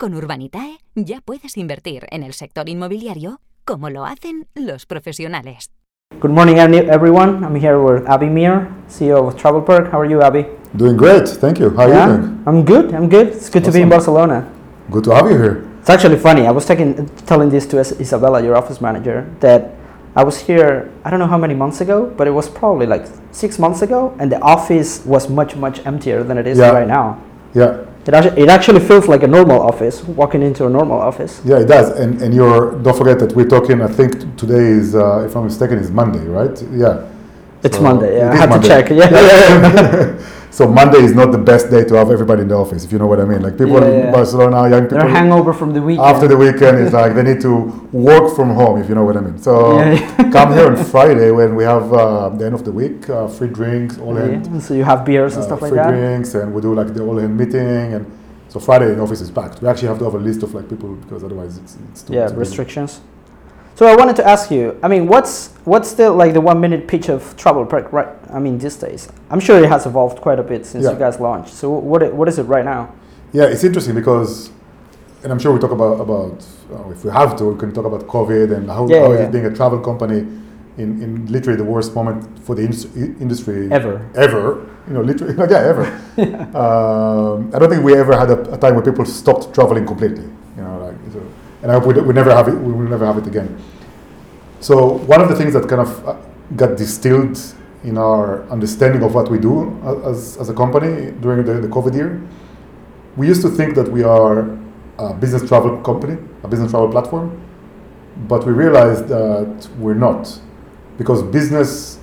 Con Urbanitae ya puedes invertir en el sector inmobiliario como lo hacen los profesionales. Good morning, everyone. I'm here with Avi Meir, CEO of TravelPerk. How are you, Abby? Doing great, thank you. How are yeah, you doing? I'm good. I'm good. It's good to be in Barcelona. Good to have you here. It's actually funny. I was taking, telling this to Isabella, your office manager, that I was here. I don't know how many months ago, but it was probably like six months ago, and the office was much, much emptier than it is Yeah. right now. Yeah, It actually, it actually feels like a normal office. Walking into a normal office. yeah, it does. And and you're don't forget that we're talking. I think today is, uh, if I'm mistaken, is Monday, right? Yeah. It's So Monday. Yeah, it I had Monday. to check. Yeah, yeah. So Monday is not the best day to have everybody in the office, if you know what I mean. Like people Yeah, in yeah. Barcelona, young people, They're hangover from the weekend. after the weekend is like they need to work from home, if you know what I mean. So Yeah, come here on Friday when we have uh, the end of the week, uh, free drinks, all in. So you have beers and uh, stuff like free that. Free drinks, and we do like the all-in meeting, and so Friday the office is packed. We actually have to have a list of like people because otherwise it's, it's too yeah restrictions so i wanted to ask you i mean what's what's the like the one minute pitch of travel perk right i mean these days i'm sure it has evolved quite a bit since Yeah. you guys launched so what what is it right now Yeah, it's interesting because, and I'm sure we talk about about uh, if we have to, we can talk about COVID and how, Yeah, how yeah. it being a travel company in, in literally the worst moment for the indus- i- industry ever ever. You know, literally, yeah, ever. um, I don't think we ever had a, a time where people stopped traveling completely. You know, like, so, and I hope we, we never have it. We will never have it again. So one of the things that kind of uh, got distilled in our understanding of what we do as, as a company during the, the COVID year, we used to think that we are a business travel company, a business travel platform, but we realized that we're not, because business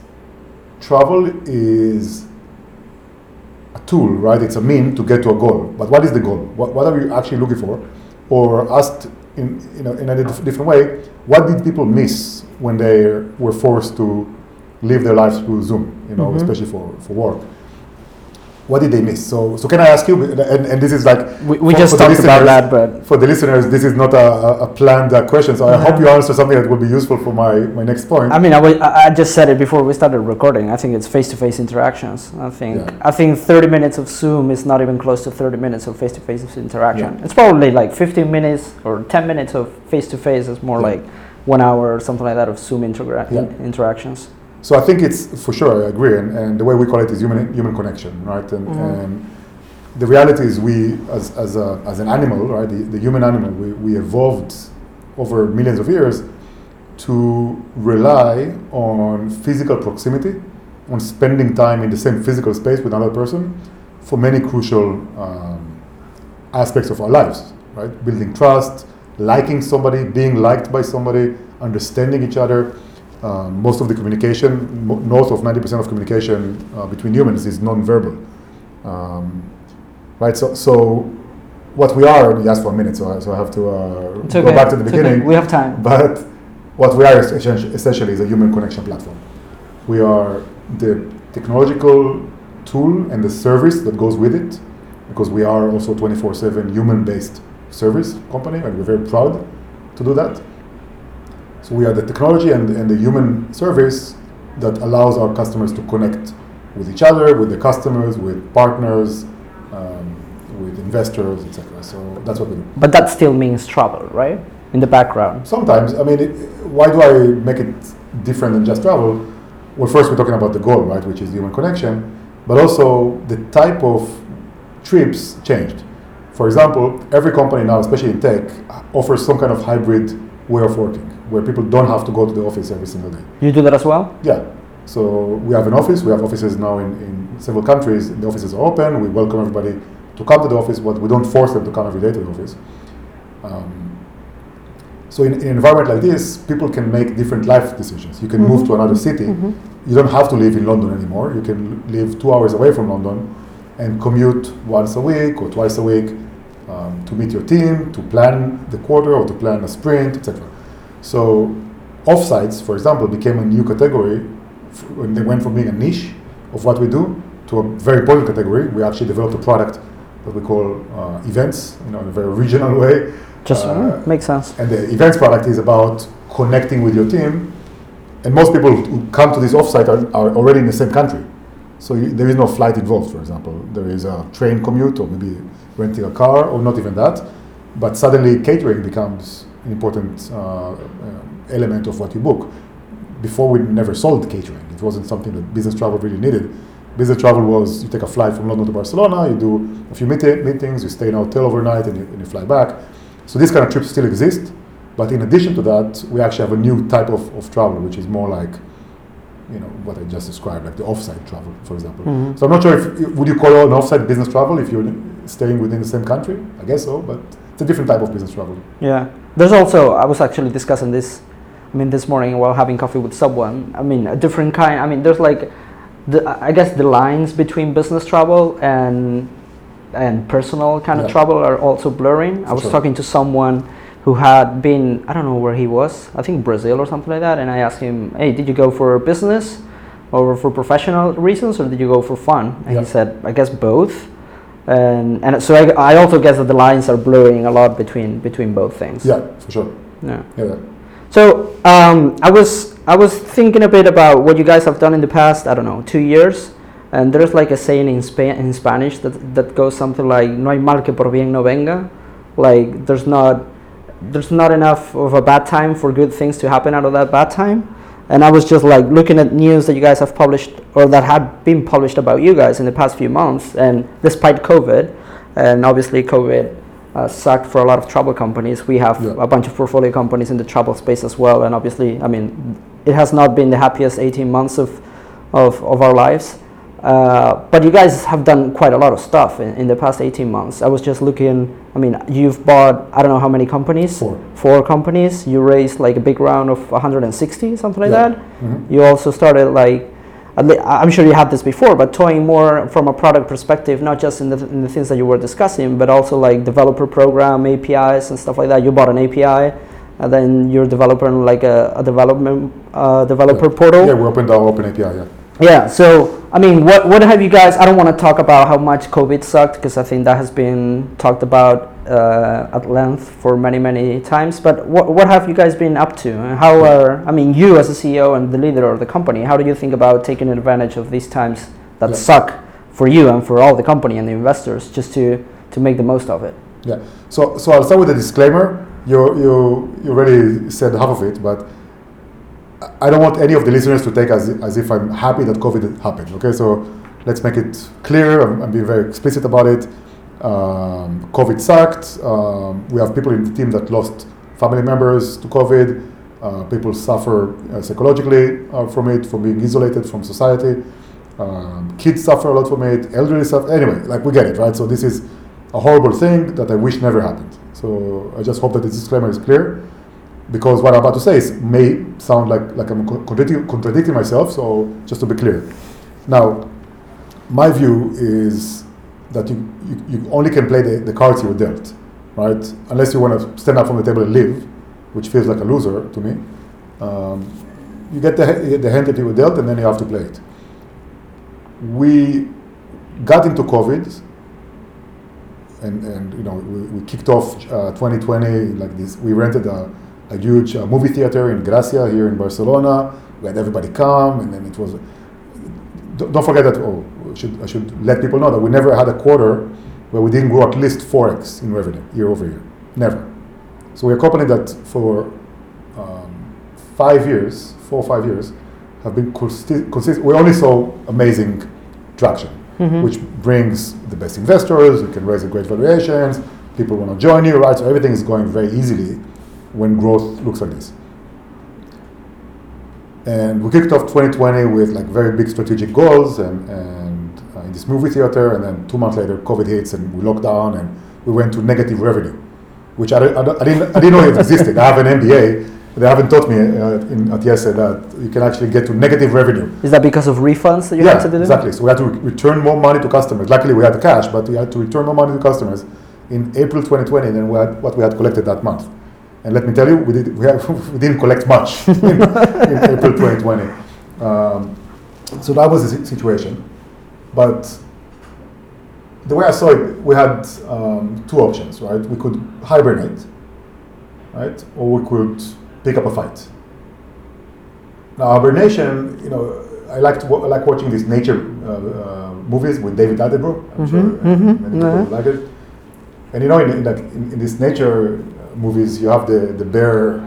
travel is a tool, right? It's a mean to get to a goal. But what is the goal? What, what are you actually looking for? Or asked in, you know, in a dif- different way, what did people miss when they were forced to live their lives through Zoom, you know, Mhm. especially for, for work? What did they miss? So, so can I ask you, and, and this is like, we, we For- just for the talked about listeners- that but for the listeners, this is not a, a, planned uh, question, so I hope Uh-huh. you answer something that will be useful for my, my next point. I mean, I, I I just said it before we started recording. I think it's face-to-face interactions. I think Yeah. I think 30 minutes of Zoom is not even close to 30 minutes of face-to-face interaction. Yeah. It's probably like 15 minutes or 10 minutes of face-to-face is more Yeah. like one hour or something like that of Zoom intera- Yeah. in- interactions. So I think it's for sure. I agree, and, and the way we call it is human human connection, right? And, Mhm. and the reality is, we as as, a, as an animal, right? The, the human animal, we, we evolved over millions of years to rely on physical proximity, on spending time in the same physical space with another person, for many crucial um, aspects of our lives, right? Building trust, liking somebody, being liked by somebody, understanding each other. Um, most of the communication, mo- north of 90% of communication uh, between humans is non-verbal. Um, right, so, so what we are, and you asked for a minute, so I, so I have to uh, It's go back to the It's okay. beginning. We have time. But what we are essentially, essentially is a human connection platform. We are the technological tool and the service that goes with it, because we are also 24/7 human-based service company, and we're very proud to do that. So we are the technology and, and the human service that allows our customers to connect with each other, with the customers, with partners, um, with investors, etc. So that's what we do. But that still means travel, right? In the background. Sometimes, I mean, it, why do I make it different than just travel? Well, first we're talking about the goal, right, which is human connection, but also the type of trips changed. For example, every company now, especially in tech, offers some kind of hybrid way of working, where people don't have to go to the office every single day. You do that as well? Yeah. So we have an office. We have offices now in, in several countries. The offices are open. We welcome everybody to come to the office, but we don't force them to come every day to the office. Um, so in, in an environment like this, people can make different life decisions. You can move to another city. You don't have to live in London anymore. You can live two hours away from London and commute once a week or twice a week um, to meet your team, to plan the quarter or to plan a sprint, etc. So offsites, for example, became a new category when they went from being a niche of what we do to a very important category. We actually developed a product that we call uh, events, you know, in a very regional way. Just Uh, mm, makes sense. And the events product is about connecting with your team. And most people who come to this offsite are, are already in the same country. So you, there is no flight involved, for example. There is a train commute or maybe renting a car or not even that. But suddenly catering becomes an important uh, uh, element of what you book. Before we never sold catering. It wasn't something that business travel really needed. Business travel was you take a flight from London to Barcelona, you do a few meeti- meetings, you stay in a hotel overnight and you, and you fly back. So these kind of trips still exist. But in addition to that, we actually have a new type of, of travel, which is more like, you know, what I just described, like the offsite travel, for example. Mhm. So I'm not sure if would you call it an offsite business travel if you're staying within the same country. I guess so, but it's a different type of business travel. Yeah. There's also I was actually discussing this. I mean, this morning while having coffee with someone. I mean, a different kind. I mean, there's like, the I guess the lines between business travel and and personal kind of travel are also blurring. I was talking to someone who had been I don't know where he was. I think Brazil or something like that. And I asked him, "Hey, did you go for business?" Or for professional reasons, or did you go for fun? And Yeah. he said, I guess both. And, and so I, I also guess that the lines are blurring a lot between between both things. Yeah, for sure. Yeah. Yeah. So um, I was I was thinking a bit about what you guys have done in the past. I don't know, two years. And there's like a saying in Spa- in Spanish that that goes something like "No hay mal que por bien no venga," like there's not there's not enough of a bad time for good things to happen out of that bad time. And I was just like looking at news that you guys have published or that had been published about you guys in the past few months. And despite COVID, and obviously COVID uh, sucked for a lot of travel companies, we have Yeah. a bunch of portfolio companies in the travel space as well. And obviously, I mean, it has not been the happiest 18 months of, of, of our lives. Uh, but you guys have done quite a lot of stuff in, in the past 18 months. I was just looking, I mean, you've bought, I don't know how many companies? Four. Four companies. You raised like a big round of 160, something like Yeah. that. Mhm. You also started like, I'm sure you had this before, but toying more from a product perspective, not just in the, in the things that you were discussing, but also like developer program, APIs and stuff like that. You bought an API, and then you're developing like a, a development uh, developer portal. Yeah, we opened our open API. Yeah. Yeah. So I mean, what what have you guys? I don't want to talk about how much COVID sucked because I think that has been talked about uh, at length for many many times. But what what have you guys been up to? And how are I mean, you as a CEO and the leader of the company, how do you think about taking advantage of these times that Yeah. suck for you and for all the company and the investors, just to to make the most of it? Yeah. So, so I'll start with a disclaimer. You, you, you already said half of it, but I don't want any of the listeners to take as, as if I'm happy that COVID happened. Okay, so let's make it clear. I'm being very explicit about it. Um, COVID sucked. Um, we have people in the team that lost family members to COVID. Uh, people suffer uh, psychologically uh, from it, from being isolated from society. Um, kids suffer a lot from it. Elderly suffer. Anyway, like we get it, right? So this is a horrible thing that I wish never happened. So I just hope that this disclaimer is clear, because what I'm about to say is, may sound like like I'm contradicting, contradicting myself. So just to be clear, now my view is that you, you, you only can play the, the cards you were dealt, right? Unless you want to stand up from the table and leave, which feels like a loser to me. Um, you get the, the hand that you were dealt, and then you have to play it. We got into COVID, and, and you know we, we kicked off uh, 2020 like this. We rented a, a huge uh, movie theater in Gracia here in Barcelona. We had everybody come, and then it was. Don't forget that. Oh, I should I should let people know that we never had a quarter where we didn't grow at least four x in revenue year over year. Never. So we're a company that for um, five years, four or five years, have been consi- consistent. We only saw amazing traction, Mhm. which brings the best investors. You can raise great valuations. People want to join you, right? So everything is going very easily when growth looks like this. And we kicked off 2020 with like very big strategic goals and, and uh, in this movie theater. And then two months later, COVID hits and we locked down and we went to negative revenue, which I, I, I didn't, I didn't know it existed. I have an MBA. They haven't taught me uh, in, at IESE that you can actually get to negative revenue. Is that because of refunds that you yeah, had to do? exactly. So we had to re- return more money to customers. Luckily, we had the cash, but we had to return more money to customers in April 2020 than we had, what we had collected that month. And let me tell you, we, did, we, have, we didn't collect much in, in April 2020. Um, so that was the situation. But the way I saw it, we had um, two options, right? We could hibernate, right? Or we could pick up a fight. Now, hibernation, you know, I like to I like watching these nature uh, uh, movies with David Attenborough. I'm Mhm, sure mhm, many people yeah. like it. And you know, in, in, like, in, in these nature movies, you have the, the bear,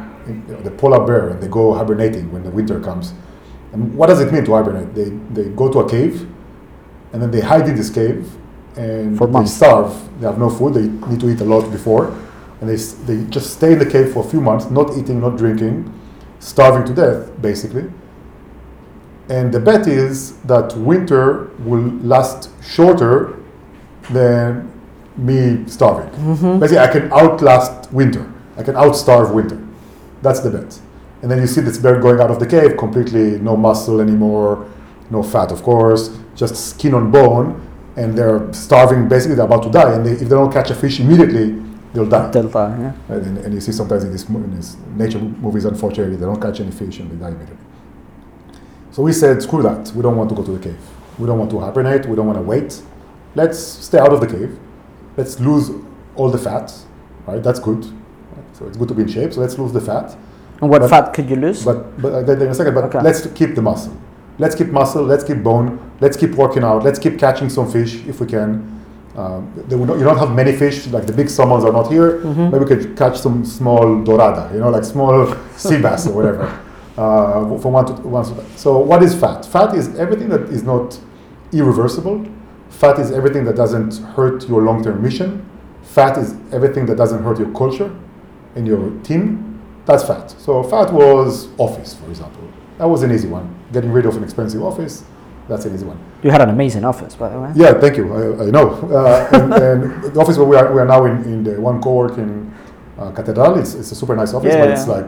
the polar bear, and they go hibernating when the winter comes. And what does it mean to hibernate? They, they go to a cave, and then they hide in this cave, and For they starve. They have no food. They need to eat a lot before, and they, they just stay in the cave for a few months, not eating, not drinking, starving to death, basically. And the bet is that winter will last shorter than me starving. Basically, I can outlast winter. I can outstarve winter. That's the bet. And then you see this bear going out of the cave, completely no muscle anymore, no fat, of course, just skin on bone, and they're starving. Basically, they're about to die. And they, if they don't catch a fish immediately, they'll die. Delta, yeah. Right? And, and you see sometimes in these, in these nature movies, unfortunately, they don't catch any fish and they die immediately. So we said, screw that. We don't want to go to the cave. We don't want to hibernate. We don't want to wait. Let's stay out of the cave. Let's lose all the fat. Right? That's good. Right? So it's good to be in shape. So let's lose the fat. And what But- fat could you lose? But but uh, in a second. But Okay. let's keep the muscle. Let's keep muscle. Let's keep bone. Let's keep working out. Let's keep catching some fish if we can. Um, not, you don't have many fish like the big salmons are not here. Mm-hmm. Maybe we could catch some small dorada, you know, like small sea bass or whatever. Uh, from one to one. To, so what is fat? Fat is everything that is not irreversible. Fat is everything that doesn't hurt your long-term mission. Fat is everything that doesn't hurt your culture and your team. That's fat. So fat was office, for example. That was an easy one. Getting rid of an expensive office, that's an easy one. you had an amazing office, by the way. Yeah, thank you. I, I know. Uh, and, and the office where we are, we are now in, in the one co-work in uh, Catedral. It's, it's a super nice office, Yeah, but it's like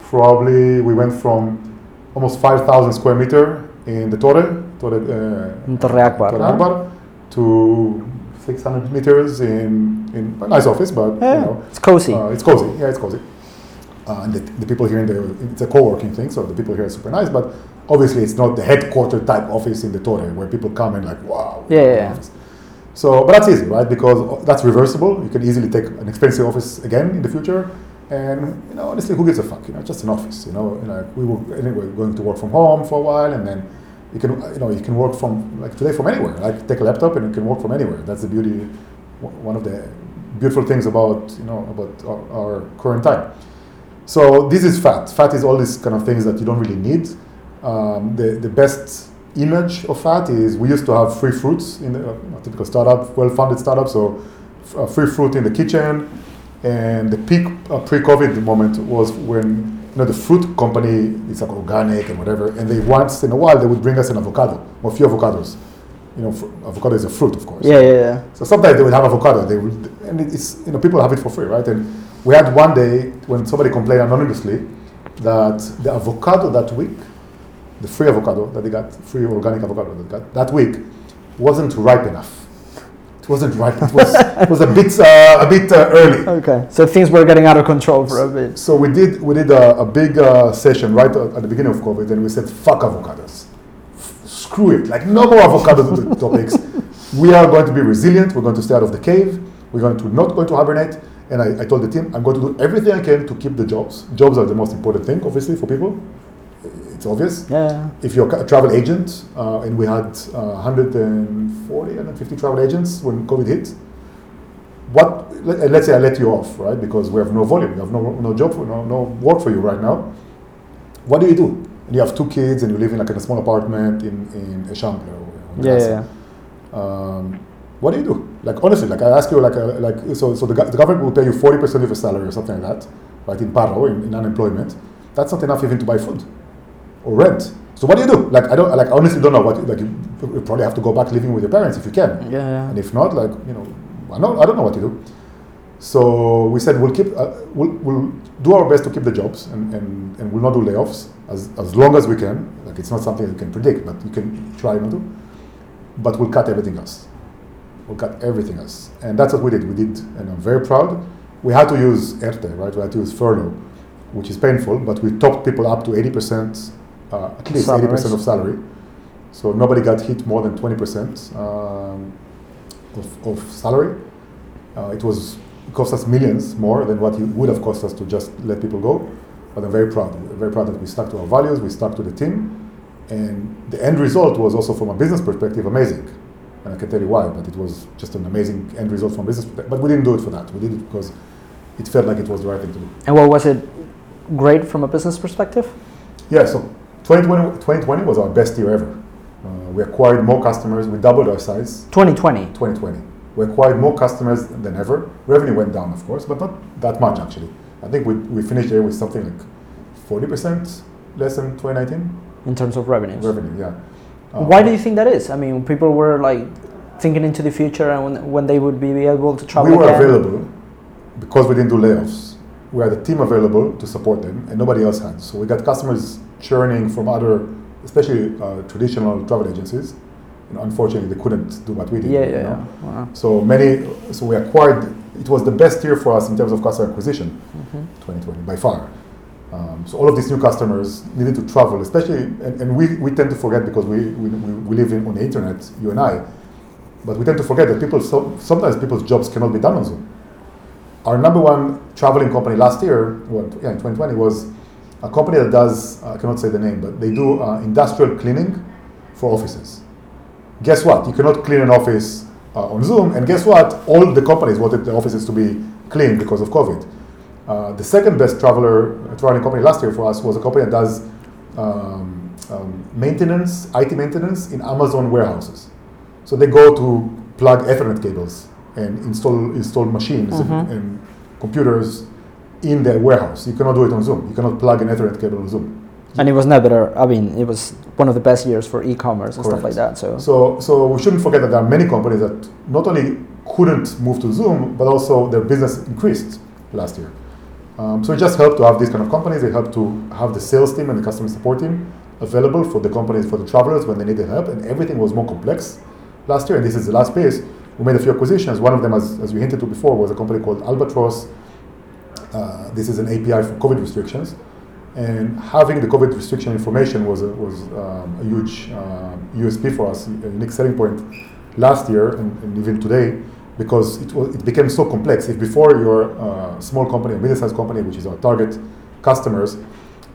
probably we went from almost 5,000 square meter in the Torre, Torre, uh, In Torre Agbar, Torre? Agbar to 600 meters in, in a nice office, but Yeah, you know, it's cozy. uh, it's cozy. Yeah, it's cozy. Uh, and the, the people here in the it's a co-working thing, so the people here are super nice. But obviously, it's not the headquarter type office in the Torre where people come and like, wow. Yeah, yeah, yeah. So, but that's easy, right? Because that's reversible. You can easily take an expensive office again in the future. And you know, honestly, who gives a fuck? You know, just an office. You know, you know, we were anyway going to work from home for a while, and then you can, you know, you can work from like today from anywhere. Like take a laptop and you can work from anywhere. That's the beauty. One of the beautiful things about you know about our, our current time. So this is fat. Fat is all these kind of things that you don't really need. Um, the, the best image of fat is we used to have free fruits in a typical startup, well-funded startup. So f- uh, free fruit in the kitchen, and the peak uh, pre-COVID moment was when you know the fruit company is like organic and whatever, and they once in a while they would bring us an avocado or a few avocados. You know, fr- avocado is a fruit, of course. Yeah, yeah, yeah. So sometimes they would have avocado. They would, and it's you know people have it for free, right? And we had one day when somebody complained anonymously that the avocado that week, the free avocado that they got, free organic avocado that they got that week, wasn't ripe enough. It wasn't right. It was it was a bit uh, a bit uh, early. Okay, so things were getting out of control for a bit. So we did we did a, a big uh, session right at the beginning of COVID, and we said fuck avocados, F- screw it, like no more avocado to- topics. We are going to be resilient. We're going to stay out of the cave. We're going to not going to hibernate. And I, I told the team, I'm going to do everything I can to keep the jobs. Jobs are the most important thing, obviously, for people. It's obvious. Yeah. If you're a travel agent, uh, and we had uh, 140, 150 travel agents when COVID hit, what, let, let's say I let you off, right? Because we have no volume, we have no, no job, for, no, no work for you right now. What do you do? And you have two kids and you live in like in a small apartment in, in Eixample. Or Yeah, yeah, Um, what do you do? Like honestly, like I ask you, like uh, like so, so the, the government will pay you forty percent of your salary or something like that, right? In paro, in, in unemployment, that's not enough even to buy food or rent. So what do you do? Like I don't, like I honestly don't know what. Like you, you probably have to go back living with your parents if you can, yeah. yeah. and if not, like you know, I don't, I don't know what to do. So we said we'll keep, uh, we'll, we'll do our best to keep the jobs, and, and, and we'll not do layoffs as, as long as we can. Like it's not something you can predict, but you can try not to. But we'll cut everything else. We'll cut everything else, and that's what we did. We did, and I'm very proud. we had to use ERTE, right? We had to use furlough, which is painful, but we topped people up to 80%, uh, at least 80% of salary. So nobody got hit more than 20% um, of, of salary. Uh, it was it cost us millions more than what it would have cost us to just let people go. But I'm very proud. very proud that we stuck to our values, we stuck to the team, and the end result was also from a business perspective amazing. And I can tell you why, but it was just an amazing end result from business perspective. But we didn't do it for that. We did it because it felt like it was the right thing to do. And what was it great from a business perspective? Yeah, so 2020, 2020 was our best year ever. Uh, we acquired more customers, we doubled our size. 2020. 2020. We acquired more customers than ever. Revenue went down, of course, but not that much actually. I think we, we finished the year with something like 40% less than 2019 in terms of revenues. revenue. Yeah. Uh, Why do you think that is? I mean, people were like thinking into the future and when, when they would be able to travel we were again. available because we didn't do layoffs. We had a team available to support them, and nobody else had. So we got customers churning from other, especially uh, traditional travel agencies. You know, unfortunately, they couldn't do what we did. Yeah, you yeah, know. yeah. Wow. So many, so we acquired. It was the best year for us in terms of customer acquisition, Mhm. 2020 by far. Um, so all of these new customers needed to travel, especially, and, and we, we tend to forget because we, we, we we live in, on the internet, you and I, but we tend to forget that people, so, sometimes people's jobs cannot be done on Zoom. Our number one traveling company last year, well, yeah, in 2020, was a company that does, I cannot say the name, but they do uh, industrial cleaning for offices. Guess what? You cannot clean an office uh, on Zoom, and guess what? All the companies wanted the offices to be clean because of COVID. Uh, the second best traveler uh, traveling company last year for us was a company that does um, um, maintenance, IT maintenance in Amazon warehouses. So they go to plug Ethernet cables and install install machines and- Mhm. and, computers in their warehouse. You cannot do it on Zoom. You cannot plug an Ethernet cable on Zoom. And it was never, I mean, it was one of the best years for e-commerce and stuff like that. So, So, so we shouldn't forget that there are many companies that not only couldn't move to Zoom, but also their business increased last year. Um, so it just helped to have these kind of companies. They helped to have the sales team and the customer support team available for the companies, for the travelers when they needed help, and everything was more complex last year. And this is the last piece. We made a few acquisitions. One of them, as, as we hinted to before, was a company called Albatross. Uh, this is an API for COVID restrictions. And having the COVID restriction information was a, was um, a huge uh, USP for us, a unique selling point last year and, and even today, because it, was, it became so complex. If before you're a small company, a middle-sized company, which is our target customers,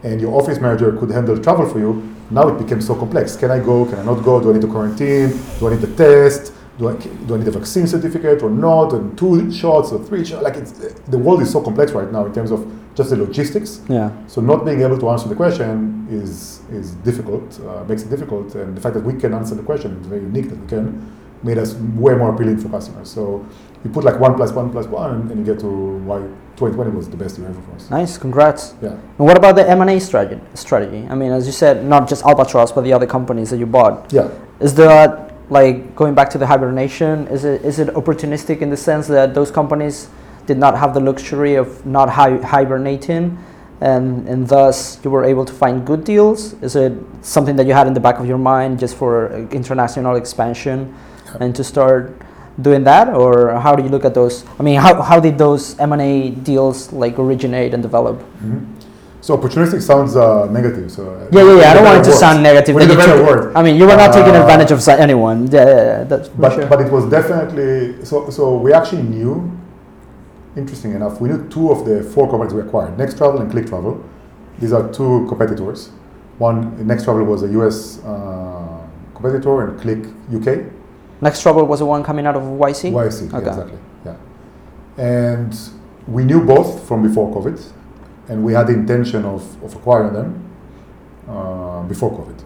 and your office manager could handle travel for you, now it became so complex. Can I go? Can I not go? Do I need to quarantine? Do I need the test? Do I, do I need a vaccine certificate or not? And two shots or three shots? Like it's, the world is so complex right now in terms of just the logistics. yeah. So not being able to answer the question is is difficult, uh, makes it difficult, and the fact that we can answer the question is very unique that we can, made us way more appealing for customers. So you put like one plus one plus one, and, you get to why 2020 was the best year ever for us. Nice, congrats. Yeah. And what about the M&A strategy? strategy? I mean, as you said, not just Albatross, but the other companies that you bought. Yeah. Is that like going back to the hibernation? Is it is it opportunistic in the sense that those companies did not have the luxury of not hi- hibernating, and and thus you were able to find good deals? Is it something that you had in the back of your mind just for uh, international expansion, and to start doing that, or how do you look at those? I mean, how how did those M and A deals like originate and develop? Mhm. So opportunistic sounds uh, negative. So uh, Yeah, yeah, yeah. I don't want it to word. sound negative. We need a better took- word. I mean, you were not taking Uh, advantage of anyone. Yeah, yeah, yeah, that's but sure. but it was definitely so. So we actually knew. Interesting enough, we knew two of the four companies we acquired: Next Travel and Click Travel. These are two competitors. One Next Travel was a U.S. Uh, competitor, and Click UK. Next Travel was the one coming out of YC. YC, yeah, exactly. Yeah, and we knew both from before COVID, and we had the intention of, of acquiring them uh, before COVID.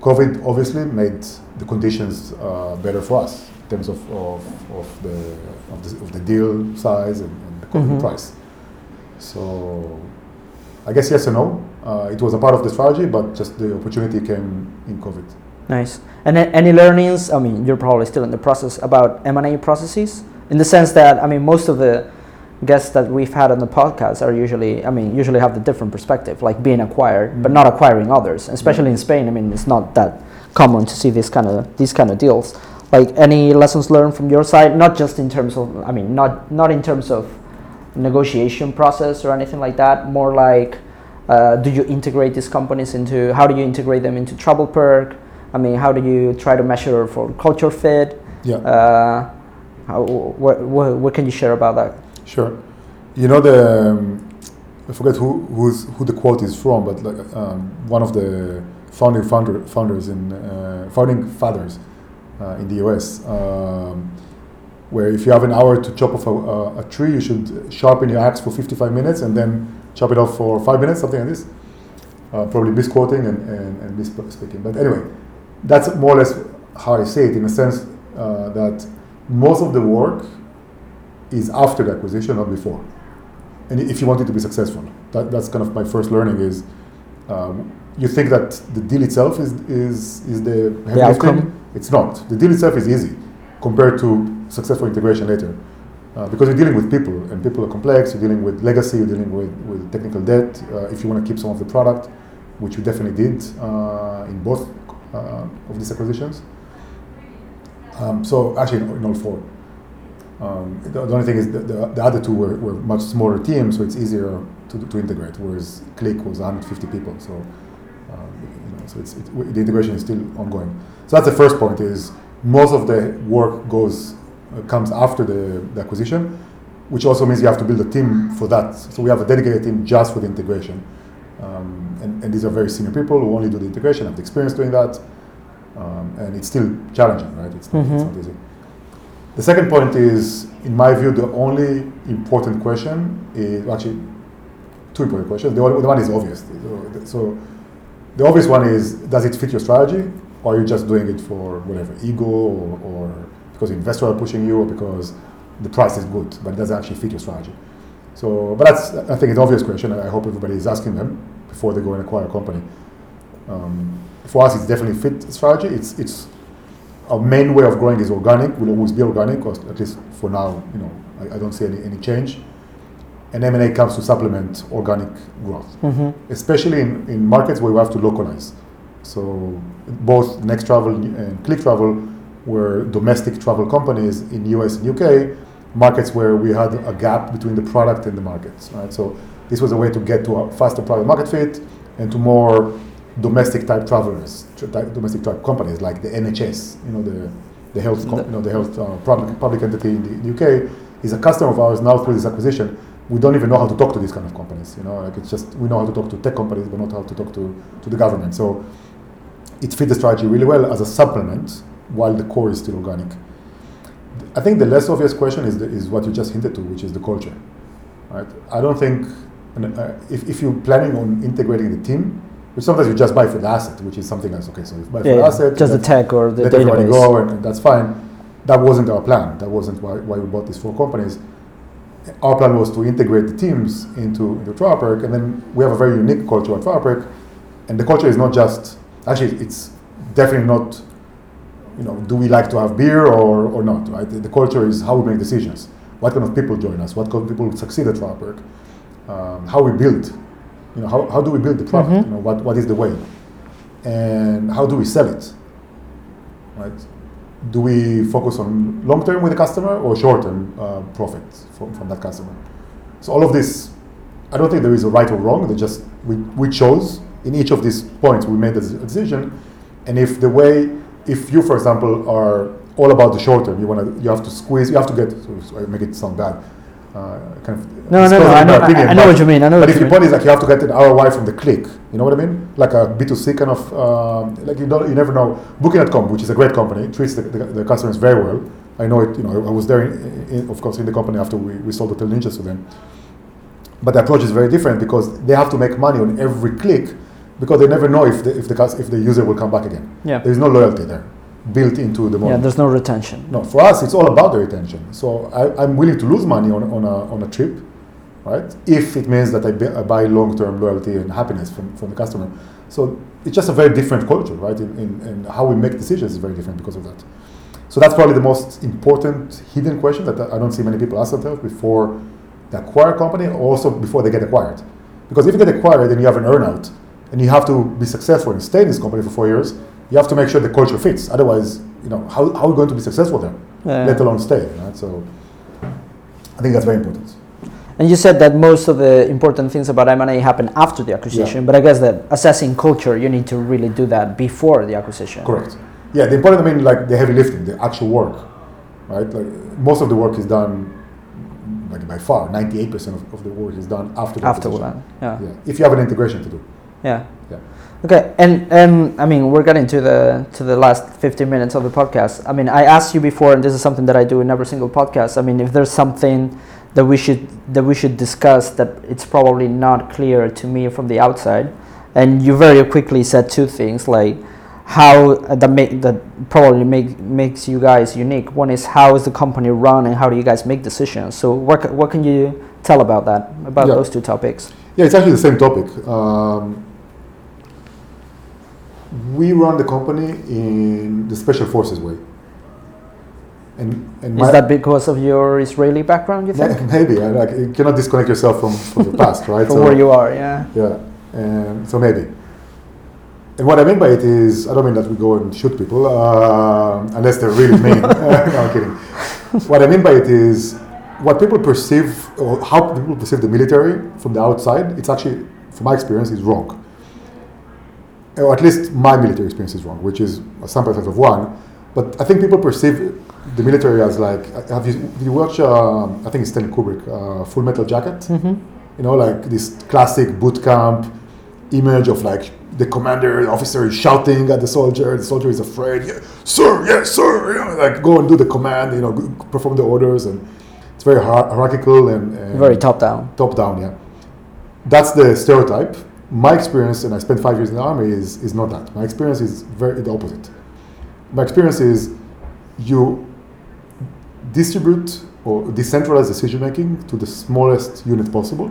COVID obviously made the conditions uh, better for us in terms of, of, of, the, of, the, of the deal size and, and the Mhm. price. So I guess yes and no. Uh, it was a part of the strategy, but just the opportunity came in COVID. Nice. And any learnings? I mean, you're probably still in the process about M and A processes, in the sense that I mean, most of the guests that we've had on the podcast are usually, I mean, usually have the different perspective, like being acquired, but not acquiring others. Especially in Spain, I mean, it's not that common to see this kind of these kind of deals. Like any lessons learned from your side, not just in terms of, I mean, not not in terms of negotiation process or anything like that. More like, uh, do you integrate these companies into? How do you integrate them into TravelPerk? I mean, how do you try to measure for culture fit? Yeah. Uh, how, what, what, what can you share about that? Sure. You know the um, I forget who who's, who the quote is from, but like um, one of the founding founder, founders in uh, founding fathers uh, in the U.S. Um, where if you have an hour to chop off a, a, tree, you should sharpen your axe for 55 minutes and then chop it off for five minutes, something like this. Uh, probably misquoting and, and, and misspeaking. But anyway, that's more or less how I say it in a sense uh, that most of the work is after the acquisition, not before. And if you want it to be successful, that, that's kind of my first learning is um, you think that the deal itself is, is, is the heavy The outcome? It's not. The deal itself is easy compared to successful integration later. Uh, because you're dealing with people, and people are complex. You're dealing with legacy. You're dealing with, with technical debt. Uh, if you want to keep some of the product, which we definitely did uh, in both uh, of these acquisitions. Um, so actually, in, in all four. Um, the, the only thing is the, the, the other two were, were much smaller teams, so it's easier to, to integrate. Whereas Click was 150 people, so um, you know, so it's, it, the integration is still ongoing. So that's the first point: is most of the work goes uh, comes after the, the acquisition, which also means you have to build a team for that. So we have a dedicated team just for the integration, um, and, and these are very senior people who only do the integration, have the experience doing that, um, and it's still challenging, right? It's not, it's Mhm. not easy. The second point is, in my view, the only important question is actually two important questions. The, one- the one is obvious. So, so the obvious one is, does it fit your strategy, or are you just doing it for whatever ego, or, or because investors are pushing you, or because the price is good, but it doesn't actually fit your strategy. So, but that's I think it's an obvious question. I hope everybody is asking them before they go and acquire a company. Um, for us, it's definitely fit strategy. It's it's our main way of growing is organic. Will always be organic, or at least for now. You know, I, I don't see any, any change. And M and A comes to supplement organic growth, Mm-hmm. especially in, in markets where we have to localize. So both Next Travel and Click Travel were domestic travel companies in US and UK, markets where we had a gap between the product and the markets. Right. So this was a way to get to a faster product market fit and to more domestic type travelers, type, domestic type companies like the NHS, you know, the, the health, com- you know, the health uh, public, public entity in the, UK is a customer of ours now through this acquisition. We don't even know how to talk to these kind of companies, you know, like it's just, we know how to talk to tech companies, but not how to talk to, to the government. So it fit the strategy really well as a supplement while the core is still organic. I think the less obvious question is, the, is what you just hinted to, which is the culture, right? I don't think, and, uh, if, if you're planning on integrating the team, which sometimes you just buy for the asset, which is something else. Okay, so if you buy for Yeah, the asset, just the tech or the let everybody database. go, and, and that's fine. That wasn't our plan. That wasn't why, why we bought these four companies. Our plan was to integrate the teams into, into TravelPerk, and then we have a very unique culture at TravelPerk, and the culture is not just actually it's definitely not you know do we like to have beer or, or not right the, the culture is how we make decisions what kind of people join us what kind of people succeed at TravelPerk um, how we build you know how, how do we build the product? Mhm. you know what, what is the way? And how do we sell it? Right? Do we focus on long term with the customer or short term uh, profit from, from that customer? So all of this i don't think there is a right or wrong. They just we, we chose in each of these points we made a decision. And if the way if you for example are all about the short term you want to you have to squeeze you have to get so I make it sound bad uh, kind of No, no, no. I know, I, opinion, I know what you mean. I know but if your point is like you have to get an ROI from the click, you know what I mean? Like a B2C kind of, um, like you don't, you never know. Booking.com, which is a great company, treats the, the, the customers very well. I know it, you know, I was there, in, in, of course, in the company after we, we sold Hotel Ninjas to them. But the approach is very different because they have to make money on every click because they never know if the, if the, if the user will come back again. Yeah. There's no loyalty there built into the model. Yeah, there's no retention. No, for us, it's all about the retention. So I, I'm willing to lose money on, on, a, on a trip, right? If it means that I, bu- I buy long-term loyalty and happiness from, from the customer. So it's just a very different culture, right? In, in, in how we make decisions is very different because of that. So that's probably the most important hidden question that I don't see many people ask themselves before they acquire a company, also before they get acquired. Because if you get acquired, then you have an earnout, and you have to be successful and stay in this company for four years. You have to make sure the culture fits. Otherwise, you know, how, how are you going to be successful there? Yeah. let alone stay. Right? So I think that's very important. And you said that most of the important things about M&A happen after the acquisition, Yeah. but I guess that assessing culture, you need to really do that before the acquisition. Correct. Yeah, the important, I mean, like the heavy lifting, the actual work, right? Like most of the work is done, like by far, 98% of, of the work is done after the After acquisition. that, yeah. Yeah, if you have an integration to do. Yeah. Yeah. Okay, and um, I mean, we're getting to the to the last 15 minutes of the podcast. I mean, I asked you before, and this is something that I do in every single podcast. I mean, if there's something that we should that we should discuss that it's probably not clear to me from the outside, and you very quickly said two things like how uh, that make that probably make makes you guys unique. One is how is the company run, and how do you guys make decisions. So what what can you tell about that about Yeah. those two topics? Yeah, it's actually the same topic. Um, we run the company in the special forces way. And, and Is that because of your Israeli background? You think? maybe I, like, you cannot disconnect yourself from, from the past, right? From where you are, yeah. Yeah, and so maybe. And what I mean by it is, I don't mean that we go and shoot people, uh, unless they're really mean. no, I'm kidding. What I mean by it is, what people perceive, or how people perceive the military from the outside, it's actually, from my experience, is wrong. Or at least my military experience is wrong, which is a sample size of one. But I think people perceive the military as like, have you, have you watched, uh, I think it's Stanley Kubrick, uh, Full Metal Jacket? Mm-hmm. you know, like this classic boot camp image of like the commander, the officer is shouting at the soldier, the soldier is afraid, yeah, sir, yes, sir, you know, like go and do the command, you know, perform the orders, and it's very hierarchical and, and Very top down. top down, yeah. That's the stereotype. My experience, and I spent five years in the army, is, is not that. My experience is very the opposite. My experience is you distribute or decentralize decision making to the smallest unit possible,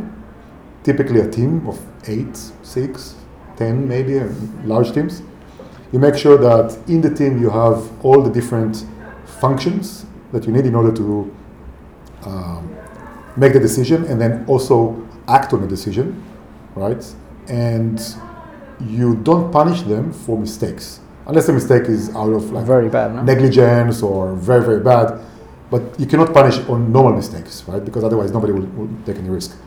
typically a team of eight, six, ten, maybe, large teams. You make sure that in the team you have all the different functions that you need in order to um, make the decision and then also act on the decision, right? And you don't punish them for mistakes, unless the mistake is out of like Very bad, no? negligence or very very bad. But you cannot punish on normal mistakes, right? Because otherwise nobody will, will take any risk.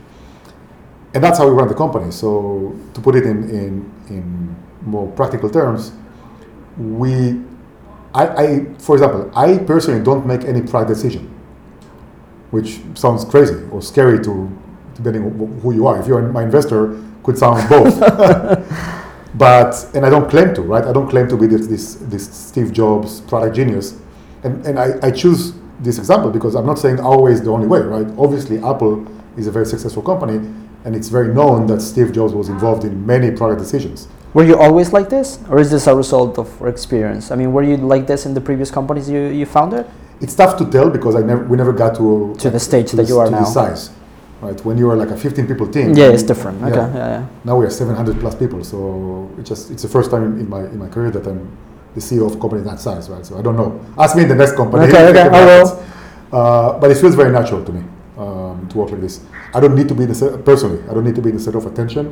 And that's how we run the company. So to put it in in, in more practical terms, we, I, I, for example, I personally don't make any product decision which sounds crazy or scary to depending on who you are. If you're my investor, could sound both. but and I don't claim to, right? I don't claim to be this this, this Steve Jobs product genius, and and I, I choose this example because I'm not saying our way is the only way, right? Obviously, Apple is a very successful company, and it's very known that Steve Jobs was involved in many product decisions. Were you always like this, or is this a result of experience? I mean, were you like this in the previous companies you, you founded? It's tough to tell because I never we never got to To the stage to that this- you are to now. this size, right? When you are like a 15 people team, Yeah, it's different. Okay, Yeah. yeah, yeah. Now we are 700 plus people, so it's just it's the first time in my in my career that I'm the CEO of a company that size, right? So I don't know. Ask me in the next company. Okay, okay, I will. Uh, but it feels very natural to me um, to work like this. I don't need to be the personally. I don't need to be in the center of attention,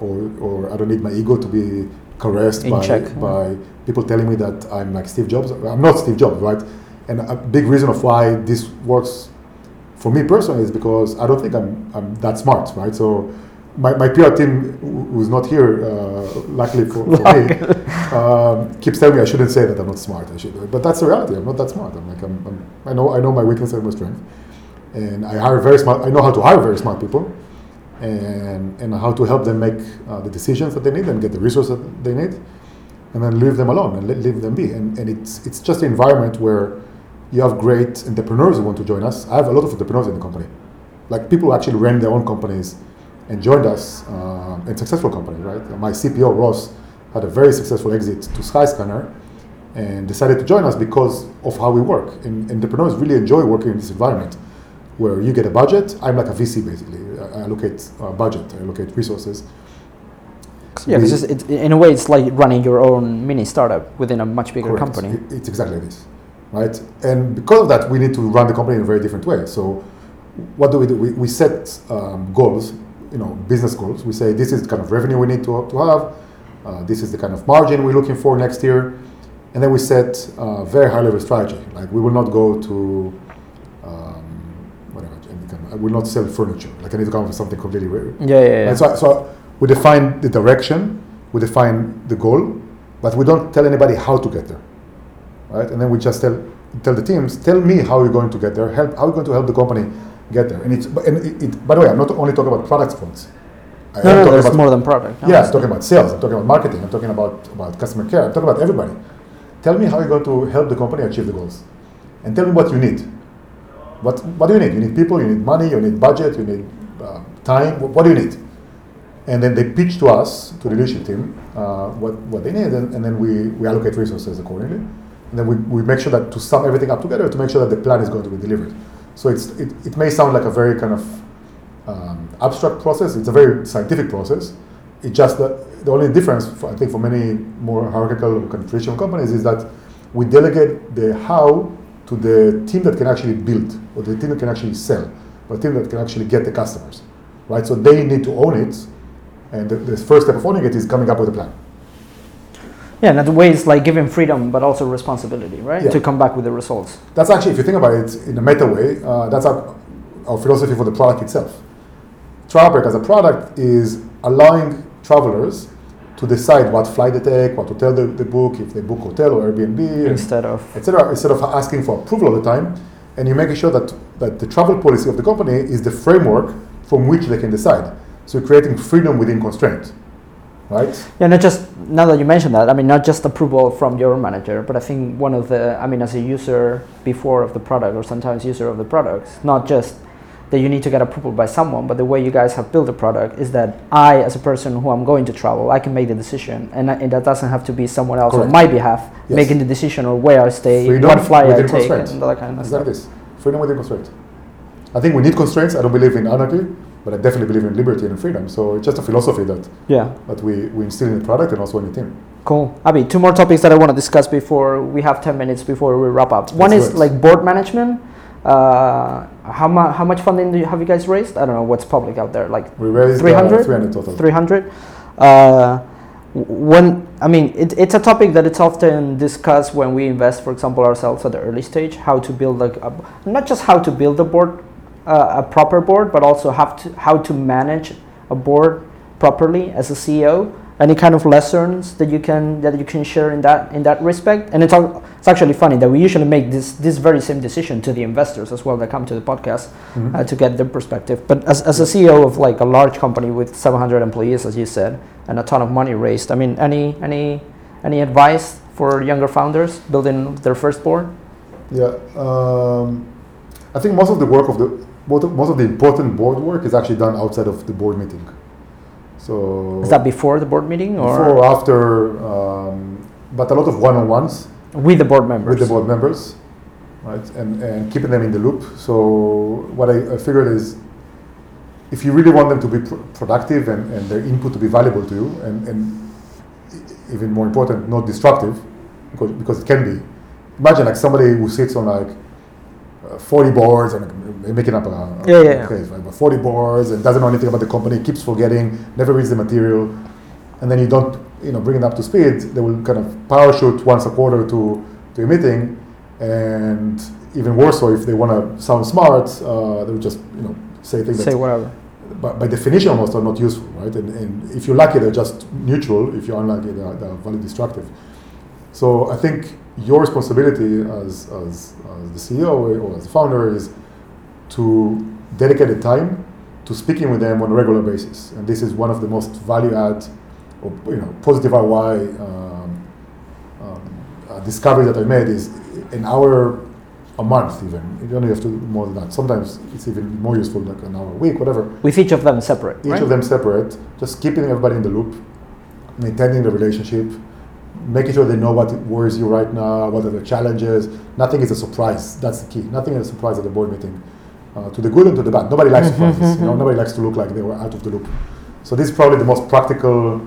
or or I don't need my ego to be caressed In by check, by people telling me that I'm like Steve Jobs. I'm not Steve Jobs, right? And a big reason of why this works for me personally is because I don't think I'm, I'm that smart, right? So my, my PR team, who- who's not here, uh, luckily for, for me, um, keeps telling me I shouldn't say that I'm not smart. I should, but that's the reality. I'm not that smart. I'm like I'm, I'm, I know I know my weakness and my strength, and I hire very smart. I know how to hire very smart people, and and how to help them make uh, the decisions that they need and get the resources that they need, and then leave them alone and let, leave them be. And, and it's it's just an environment where you have great entrepreneurs who want to join us. I have a lot of entrepreneurs in the company, like people who actually ran their own companies and joined us uh, in successful companies. Right, my CPO Ross had a very successful exit to Skyscanner and decided to join us because of how we work. And entrepreneurs really enjoy working in this environment where you get a budget. I'm like a VC basically. I allocate uh, budget, I allocate resources. Yeah, just, in a way, it's like running your own mini startup within a much bigger Correct. company. It's exactly this, right? And because of that, we need to run the company in a very different way. So, what do we do? We, we set um, goals, you know, business goals. We say this is the kind of revenue we need to, to have. Uh, this is the kind of margin we're looking for next year, and then we set a very high level strategy. Like we will not go to um, whatever. of- will not sell furniture. Like I need to come up with something completely. Yeah, yeah, yeah. And so, so we define the direction, we define the goal, but we don't tell anybody how to get there, right? And then we just tell tell the teams, tell me how you're going to get there. Help how are you going to help the company get there? And it's and it, it, by the way, I'm not only talking about product points. I no, no, talking about- more than product. yeah, I'm talking about sales. I'm talking about marketing. I'm talking about, about customer care. I'm talking about everybody. Tell me how you're going to help the company achieve the goals, and tell me what you need. What What do you need? You need people. You need money. You need budget. You need uh, time. What, what do you need? And then they pitch to us, to the leadership team, uh, what, what they need, and, and then we, we allocate resources accordingly. And then we, we make sure that to sum everything up together to make sure that the plan is going to be delivered. So it's, it, it may sound like a very kind of um, abstract process. It's a very scientific process. It just the, the only difference, for, I think, for many more hierarchical kind of traditional companies is that we delegate the how to the team that can actually build, or the team that can actually sell, or the team that can actually get the customers, right? So they need to own it, and the, the first step of owning it is coming up with a plan. Yeah, and the way it's like giving freedom, but also responsibility, right? Yeah. To come back with the results. That's actually, if you think about it in a meta way, uh, that's our, our philosophy for the product itself. TravelPerk as a product is allowing travelers to decide what flight they take, what hotel they, they book, if they book hotel or Airbnb, and Instead of etc. Instead of asking for approval all the time, and you're making sure that, that the travel policy of the company is the framework from which they can decide. So you're creating freedom within constraint, right? Yeah, not just now that you mentioned that. I mean, not just approval from your manager, but I think one of the, I mean, as a user before of the product, or sometimes user of the products, not just that you need to get approval by someone, but the way you guys have built the product is that I, as a person who I'm going to travel, I can make the decision, and, I- and that doesn't have to be someone else Correct. on my behalf Yes. making the decision or where I stay, Freedom what flight I take, and that kind of stuff. Exactly. Freedom within constraint. I think we need constraints. I don't believe in anarchy, but I definitely believe in liberty and freedom. So it's just a philosophy that, Yeah. that we, we instill in the product and also in the team. Cool. Avi, two more topics that I want to discuss before we have 10 minutes before we wrap up. One Let's is it. like board management. Uh, how, mu- how much funding do you, have you guys raised? I don't know what's public out there, like We raised 300? Uh, 300 total. 300. Uh, when I mean, it, it's a topic that it's often discussed when we invest, for example, ourselves at the early stage, how to build like a, not just how to build a board, uh, a proper board, but also have to how to manage a board properly as a CEO. Any kind of lessons that you can that you can share in that in that respect? And it's it's actually funny that we usually make this this very same decision to the investors as well that come to the podcast Mhm. uh, to get their perspective. But as, as a CEO of like a large company with 700 employees, as you said, and a ton of money raised, I mean, any any any advice for younger founders building their first board? Yeah, um, I think most of the work of the most of, most of the important board work is actually done outside of the board meeting. So Is that before the board meeting or before or after? Um, but a lot of one-on-ones with the board members? with the board members, right, and and keeping them in the loop. So what I, I figured is, if you really want them to be pr- productive and, and their input to be valuable to you, and, and even more important, not destructive, because, because it can be. Imagine like somebody who sits on like uh, 40 boards and uh, making up a, a Yeah, yeah, yeah. right? But 40 boards and doesn't know anything about the company, keeps forgetting, never reads the material, and then you don't, you know, bring it up to speed. They will kind of parachute once a quarter to to a meeting, and even worse, so if they want to sound smart, uh, they will just, you know, say things Say that whatever. by, by definition almost are not useful, right? And, and if you're lucky, they're just neutral. If you're unlucky, they're, they're value destructive. So I think your responsibility as, as, as the CEO or as the founder is to dedicate the time to speaking with them on a regular basis. And this is one of the most value add or you know positive ROI um, um, uh, discovery that I made is an hour a month even. You don't have to do more than that. Sometimes it's even more useful like an hour a week, whatever With each of them separate, each right? of them separate, just keeping everybody in the loop, maintaining the relationship, making sure they know what worries you right now, what are the challenges. Nothing is a surprise. That's the key. Nothing is a surprise at the board meeting, uh, to the good and to the bad. Nobody likes surprises. you know, nobody likes to look like they were out of the loop. So this is probably the most practical,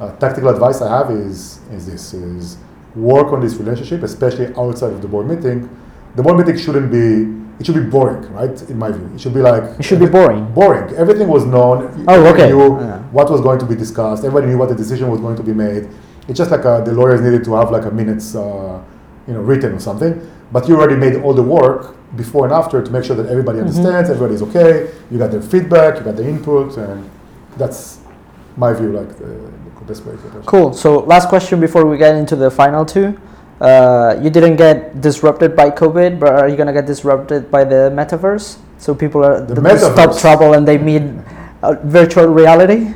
uh, tactical advice I have is is this is work on this relationship, especially outside of the board meeting. The board meeting shouldn't be. It should be boring, right? In my view, it should be like It should be boring. boring. Everything was known. Oh, okay. Knew Yeah. what was going to be discussed. Everybody knew what the decision was going to be made. It's just like uh, the lawyers needed to have like a minutes, uh, you know, written or something, but you already made all the work before and after to make sure that everybody Mm-hmm. understands, everybody's okay, you got their feedback, you got their input, and that's my view, like the, the best way to. Cool. So last question before we get into the final two. Uh, you didn't get disrupted by COVID, but are you gonna get disrupted by the metaverse? So people are The th- they stop travel and they meet uh, virtual reality.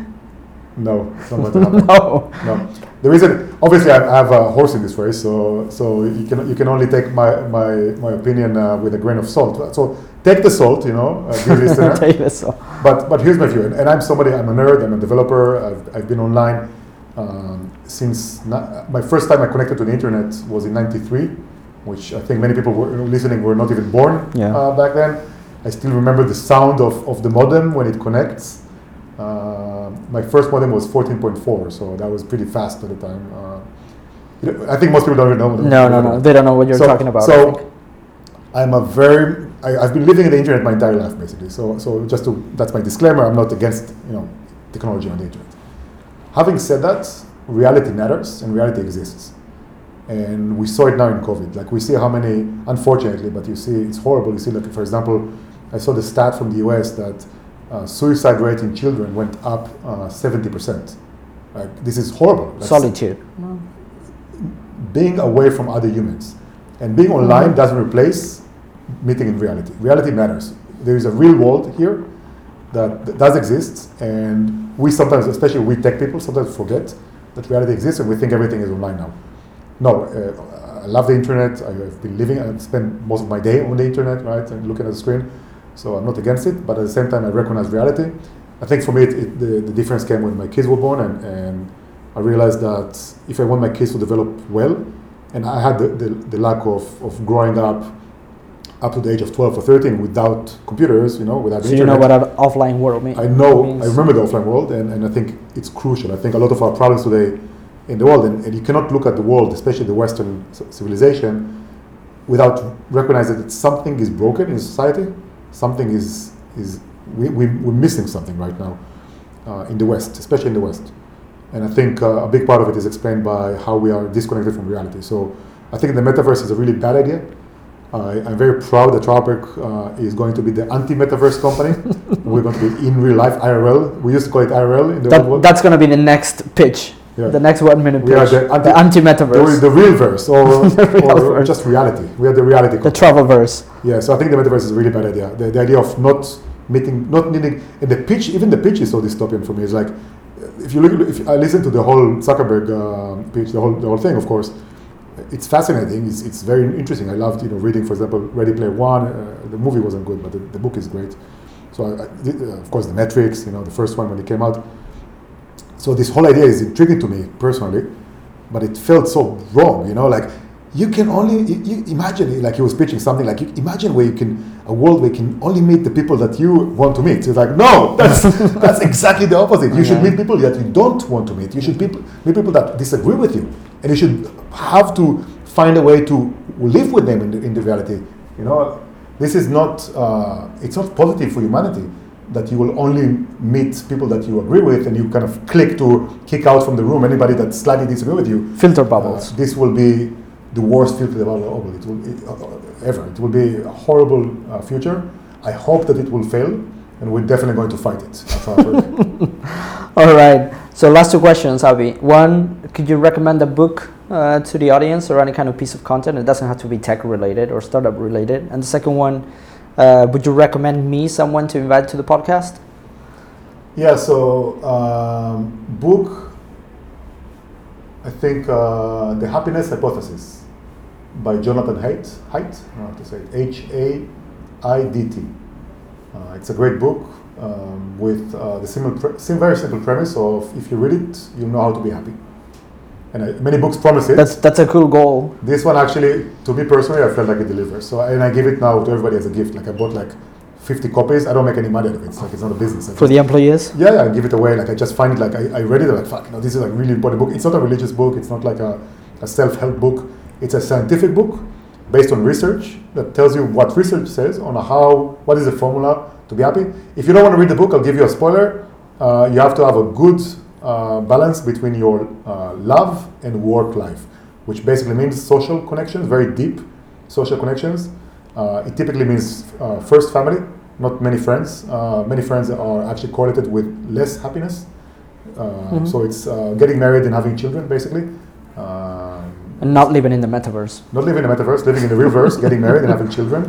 No, it's not going to happen. no. No, the reason obviously I I have a horse in this race, so so you can you can only take my my, my opinion uh, with a grain of salt. So take the salt, you know, uh, dear listener. Take this off. But but here's my view, and, and I'm somebody. I'm a nerd. I'm a developer. I've, I've been online um, since my first time I connected to the internet was in '93, which I think many people were listening were not even born Yeah. uh, back then. I still remember the sound of, of the modem when it connects. Uh, my first modem was 14.4, so that was pretty fast at the time. Uh, I think most people don't even know. No, no, no. They don't know what you're So- talking about. So. I'm a very I, I've been living in the internet my entire life basically. So so just to that's my disclaimer. I'm not against you know technology on the internet. Having said that, reality matters and reality exists, and we saw it now in COVID. Like we see how many, unfortunately, but you see it's horrible. You see like for example, I saw the stat from the U.S. that uh, suicide rate in children went up uh, seventy percent. Like this is horrible. That's- Solitude. being away from other humans. And being online doesn't replace meeting in reality. Reality matters. There is a real world here that, that does exist, and we sometimes, especially we tech people, sometimes forget that reality exists and we think everything is online now. No, uh, I love the internet. I have been living and spend most of my day on the internet, right, and looking at the screen. So I'm not against it, but at the same time, I recognize reality. I think for me, it, it, the, the difference came when my kids were born, and, and I realized that if I want my kids to develop well, and I had the, the, the lack of, of growing up up to the age of 12 or 13 without computers, you know, without So the you know what an offline world means. I know, means. I remember the offline world, and, and I think it's crucial. I think a lot of our problems today in the world, and, and you cannot look at the world, especially the Western civilization, without recognizing that something is broken in society, something is, is we, we, we're missing something right now uh, in the West, especially in the West. And I think uh, a big part of it is explained by how we are disconnected from reality. So I think the metaverse is a really bad idea. I, I'm very proud that TravelPerk uh, is going to be the anti-metaverse company. We're going to be in real life IRL. We used to call it IRL in the That, world. that's gonna be the next pitch. Yeah. The next one minute We are the The, anti- anti-metaverse. the, the real verse or, The real or verse. just reality. We are the reality. the company. travel verse. Yeah, so I think the metaverse is a really bad idea. The, the idea of not meeting, not needing, and the pitch, even the pitch is so dystopian for me. It's like, if you look, if I listen to the whole Zuckerberg uh, pitch, the whole, the whole thing, of course, it's fascinating. It's, it's very interesting. I loved, you know, reading, for example, Ready Player One. Uh, the movie wasn't good, but the, the book is great. So, I, I, of course, the Matrix, you know, the first one when it came out. So this whole idea is intriguing to me personally, but it felt so wrong. You know, like you can only you, you imagine like he was pitching something like you imagine where you can a world where you can only meet the people that you want to meet. It's like no, that's that's exactly the opposite. You should meet people that you don't want to meet. You should people, meet people that disagree with you, and you should have to find a way to live with them in the, in the reality. You know, this is not uh, it's not positive for humanity that you will only meet people that you agree with and you kind of click to kick out from the room anybody that slightly disagree with you Filter uh, bubbles. this will be the worst filter bubble it will, it, uh, ever. It will be a horrible uh, future. I hope that it will fail, and we're definitely going to fight it. All right. So last two questions, Avi. One, could you recommend a book uh, to the audience or any kind of piece of content? It doesn't have to be tech related or startup related. And the second one, uh, would you recommend me someone to invite to the podcast? yeah. So um, book. I think uh, the Happiness Hypothesis by Jonathan Haidt. Haidt. I to say. H A I D T. Uh, it's a great book um, with uh, the simple, pre- very simple premise of if you read it, you know how to be happy. And I, many books promise it. That's that's a cool goal. This one actually, to me personally, I felt like it delivers. So and I give it now to everybody as a gift. Like I bought like 50 copies. I don't make any money out of it. It's like it's not a business. I For just- the employees? yeah, yeah, I give it away. Like I just find it. Like I, I read it. Like fuck, you know, this is like really important book. It's not a religious book. It's not like a, a self-help book. It's a scientific book based on research that tells you what research says on how what is the formula to be happy. If you don't want to read the book, I'll give you a spoiler. Uh, you have to have a good uh, balance between your uh, love and work life. which basically means social connections, very deep social connections. Uh, it typically means uh, first family, not many friends. Uh, many friends are actually correlated with less happiness. Uh, Mhm. So it's uh, getting married and having children, basically. Um, And not living in the metaverse. not living in the metaverse, living in the real verse, getting married and having children.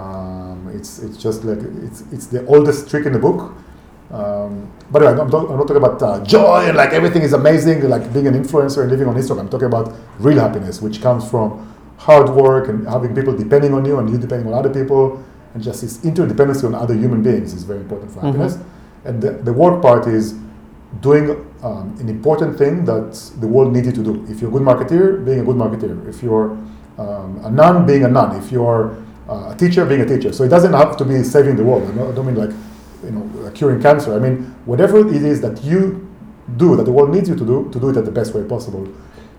Um, it's it's just like it's it's the oldest trick in the book. Um, but anyway, I'm, not, I'm not talking about uh, joy and like everything is amazing, like being an influencer and living on Instagram. I'm talking about real happiness, which comes from hard work and having people depending on you and you depending on other people, and just this interdependency on other human beings is very important for Mhm. happiness. And the, the work part is doing um, an important thing that the world needs you to do. If you're a good marketeer, being a good marketeer. If you're um, a nun, being a nun. If you're uh, a teacher, being a teacher. So it doesn't have to be saving the world. I don't mean like you know curing cancer. I mean whatever it is that you do that the world needs you to do, to do it at the best way possible.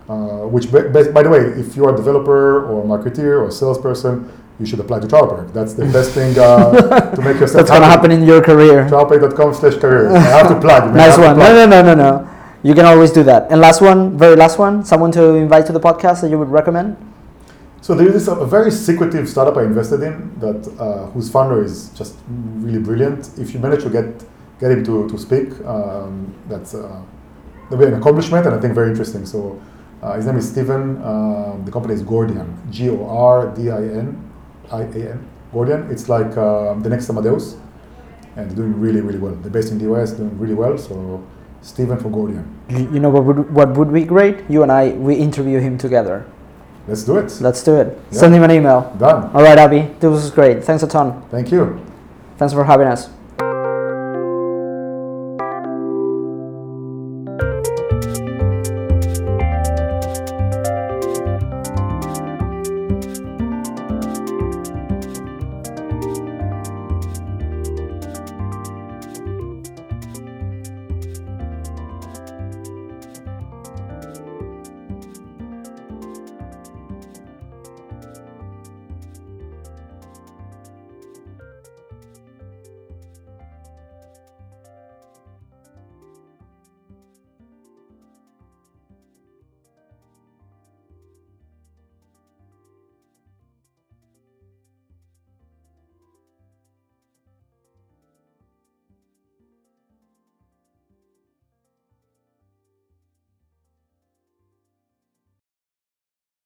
Uh, which, by, by the way, if you're a developer or a marketeer or a salesperson, you should apply to TravelPerk. That's the best thing uh, to make yourself That's gonna happen in your career. Travelperk.com slash careers. I have to plug. Nice one. No, no, no, no, no. You can always do that. And last one, very last one, someone to invite to the podcast that you would recommend? So there is a, a very secretive startup I invested in that uh, whose founder is just really brilliant. If you manage to get get him to, to speak, um, that's uh, that'll be an accomplishment and I think very interesting. So uh, his name is Stephen. Um, the company is Gordian, G O R D I N I A N. Gordian. It's like um, the next Amadeus, and they're doing really really well. They're based in the US, doing really well. So Stephen for Gordian. You know what would, what would be great? You and I, we interview him together. Let's do it. Let's do it. Yeah. Send him an email. Done. All right, Avi. This was great. Thanks a ton. Thank you. Thanks for having us.